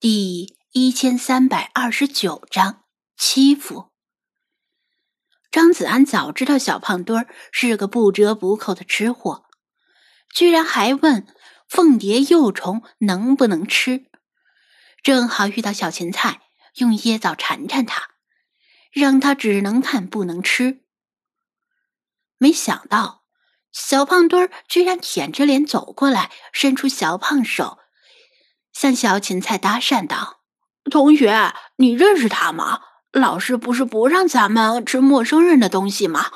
第一千三百二十九章欺负。张子安早知道小胖墩儿是个不折不扣的吃货，居然还问凤蝶幼虫能不能吃。正好遇到小芹菜用椰枣缠缠他，让他只能看不能吃。没想到小胖墩儿居然舔着脸走过来，伸出小胖手。向小芹菜搭讪道：“同学，你认识他吗？老师不是不让咱们吃陌生人的东西吗？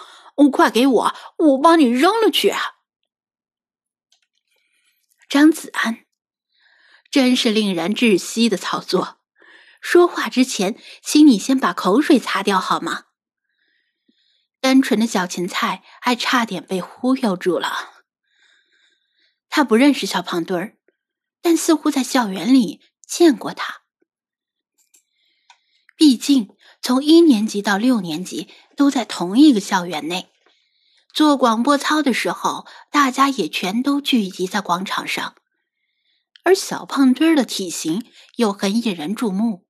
快给我，我帮你扔了去。”张子安真是令人窒息的操作。说话之前，请你先把口水擦掉好吗？单纯的小芹菜还差点被忽悠住了。他不认识小胖墩儿。但似乎在校园里见过他，毕竟从一年级到六年级都在同一个校园内，做广播操的时候，大家也全都聚集在广场上。而小胖墩儿的体型又很引人注目。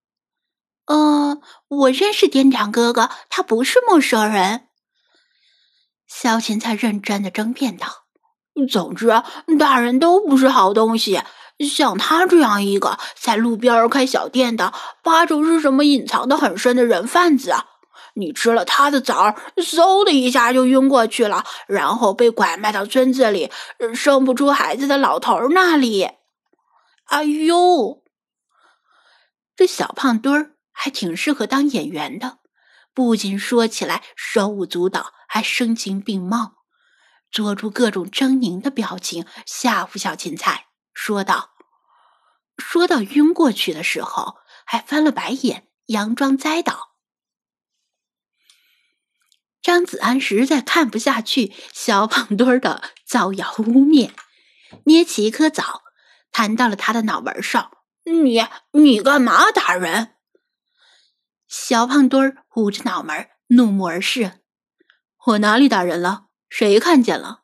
呃，我认识店长哥哥，他不是陌生人。小芹菜认真的争辩道：“总之，大人都不是好东西。”像他这样一个在路边开小店的，八成是什么隐藏的很深的人贩子啊。你吃了他的枣儿，嗖的一下就晕过去了，然后被拐卖到村子里生不出孩子的老头那里。哎呦，这小胖墩儿还挺适合当演员的，不仅说起来手舞足蹈，还声情并茂，做出各种狰狞的表情吓唬小芹菜。说道：“说到晕过去的时候，还翻了白眼，佯装栽倒。”张子安实在看不下去小胖墩儿的造谣污蔑，捏起一颗枣，弹到了他的脑门上。“你你干嘛打人？”小胖墩儿捂着脑门，怒目而视：“我哪里打人了？谁看见了？”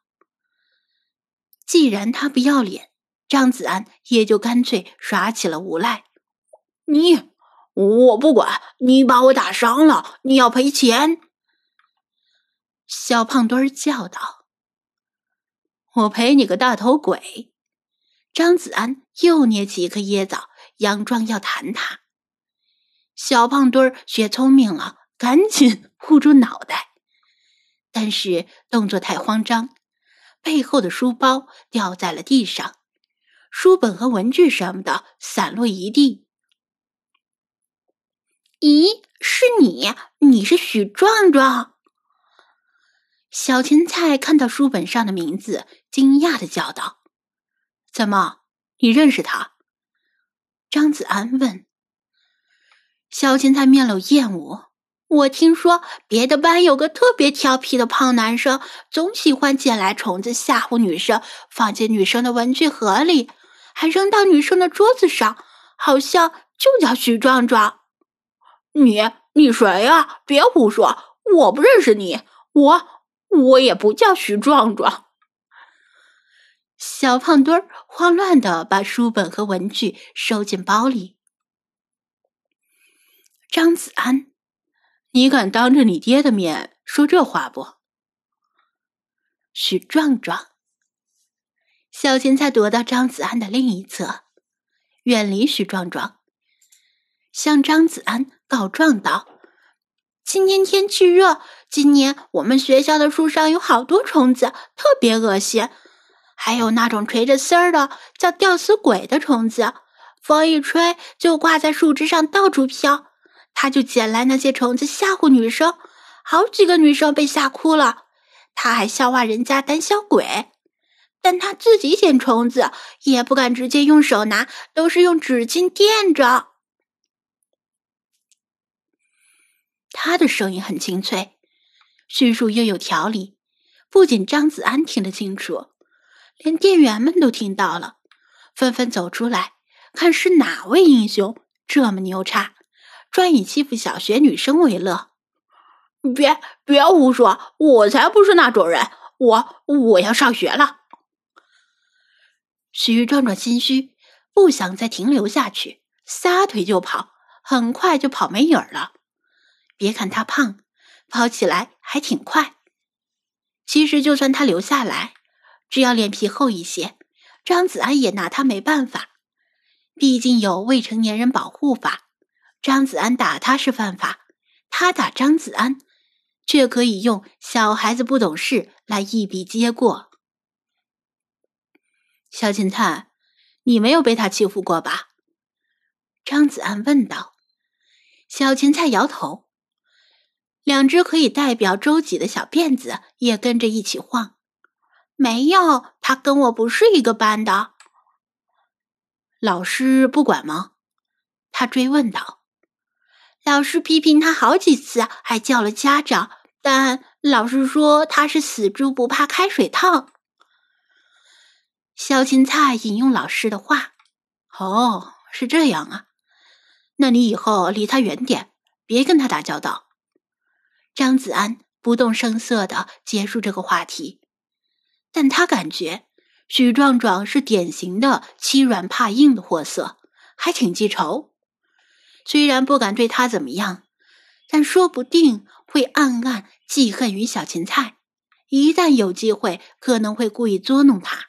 既然他不要脸。张子安也就干脆耍起了无赖。你，我不管你把我打伤了，你要赔钱。小胖墩儿叫道：“我赔你个大头鬼！”张子安又捏起一颗椰枣，佯装要弹他。小胖墩儿学聪明了，赶紧护住脑袋，但是动作太慌张，背后的书包掉在了地上。书本和文具什么的散落一地。咦，是你？你是许壮壮？小芹菜看到书本上的名字，惊讶的叫道：“怎么，你认识他？”张子安问。小芹菜面露厌恶：“我听说别的班有个特别调皮的胖男生，总喜欢捡来虫子吓唬女生，放进女生的文具盒里。”还扔到女生的桌子上，好像就叫许壮壮。你你谁呀？别胡说，我不认识你。我我也不叫许壮壮。小胖墩儿慌乱的把书本和文具收进包里。张子安，你敢当着你爹的面说这话不？许壮壮。小芹菜躲到张子安的另一侧，远离许壮壮，向张子安告状道：“今天天气热，今年我们学校的树上有好多虫子，特别恶心。还有那种垂着丝儿的，叫吊死鬼的虫子，风一吹就挂在树枝上到处飘。他就捡来那些虫子吓唬女生，好几个女生被吓哭了。他还笑话人家胆小鬼。”但他自己捡虫子也不敢直接用手拿，都是用纸巾垫着。他的声音很清脆，叙述又有条理，不仅张子安听得清楚，连店员们都听到了，纷纷走出来看是哪位英雄这么牛叉，专以欺负小学女生为乐。别别胡说，我才不是那种人，我我要上学了。许壮壮心虚，不想再停留下去，撒腿就跑，很快就跑没影儿了。别看他胖，跑起来还挺快。其实就算他留下来，只要脸皮厚一些，张子安也拿他没办法。毕竟有未成年人保护法，张子安打他是犯法，他打张子安，却可以用小孩子不懂事来一笔接过。小芹菜，你没有被他欺负过吧？张子安问道。小芹菜摇头。两只可以代表周几的小辫子也跟着一起晃。没有，他跟我不是一个班的。老师不管吗？他追问道。老师批评他好几次，还叫了家长，但老师说他是死猪不怕开水烫。小芹菜引用老师的话：“哦，是这样啊，那你以后离他远点，别跟他打交道。”张子安不动声色的结束这个话题，但他感觉许壮壮是典型的欺软怕硬的货色，还挺记仇。虽然不敢对他怎么样，但说不定会暗暗记恨于小芹菜。一旦有机会，可能会故意捉弄他。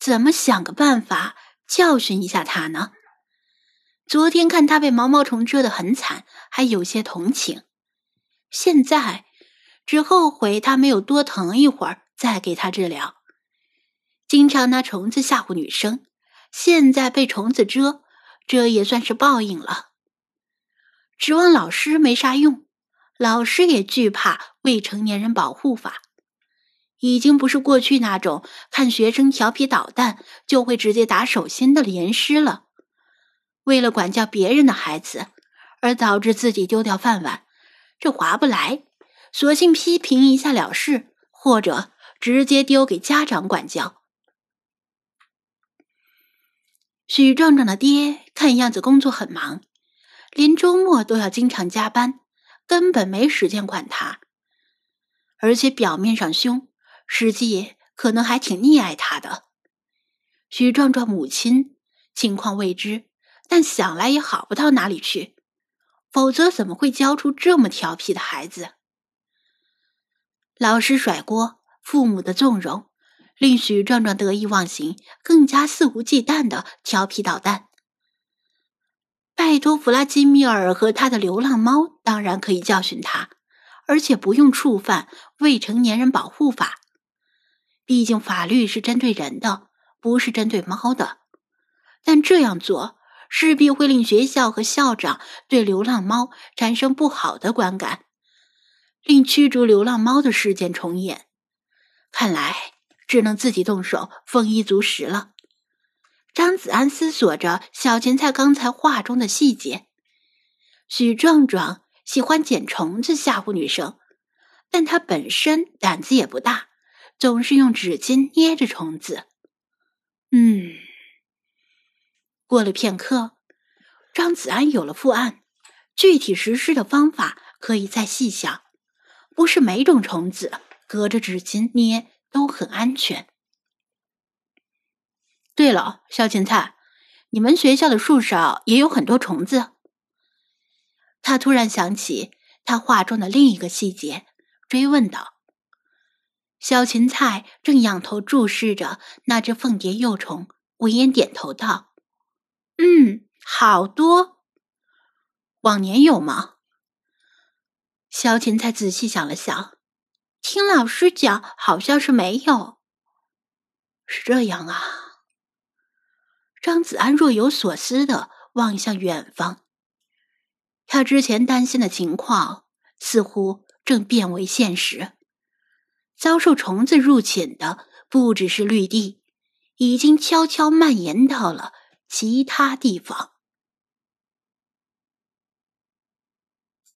怎么想个办法教训一下他呢？昨天看他被毛毛虫蛰得很惨，还有些同情。现在只后悔他没有多疼一会儿再给他治疗。经常拿虫子吓唬女生，现在被虫子蛰，这也算是报应了。指望老师没啥用，老师也惧怕未成年人保护法，已经不是过去那种看学生调皮捣蛋就会直接打手心的严师了。为了管教别人的孩子，而导致自己丢掉饭碗，这划不来。索性批评一下了事，或者直接丢给家长管教。许壮壮的爹看样子工作很忙，连周末都要经常加班，根本没时间管他。而且表面上凶，实际可能还挺溺爱他的。许壮壮母亲情况未知。但想来也好不到哪里去，否则怎么会教出这么调皮的孩子？老师甩锅，父母的纵容，令许壮壮得意忘形，更加肆无忌惮的调皮捣蛋。拜托，弗拉基米尔和他的流浪猫当然可以教训他，而且不用触犯未成年人保护法，毕竟法律是针对人的，不是针对猫的。但这样做。势必会令学校和校长对流浪猫产生不好的观感，令驱逐流浪猫的事件重演。看来只能自己动手，丰衣足食了。张子安思索着小芹菜刚才话中的细节。许壮壮喜欢捡虫子吓唬女生，但他本身胆子也不大，总是用纸巾捏着虫子。嗯。过了片刻，张子安有了副案，具体实施的方法可以再细想。不是每种虫子隔着纸巾捏都很安全。对了，小芹菜，你们学校的树上也有很多虫子。他突然想起他画中的另一个细节，追问道：“小芹菜正仰头注视着那只凤蝶幼虫，闻言点头道。”嗯，好多。往年有吗？小芹菜仔细想了想，听老师讲，好像是没有。是这样啊。张子安若有所思的望向远方，他之前担心的情况似乎正变为现实。遭受虫子入侵的不只是绿地，已经悄悄蔓延到了。其他地方。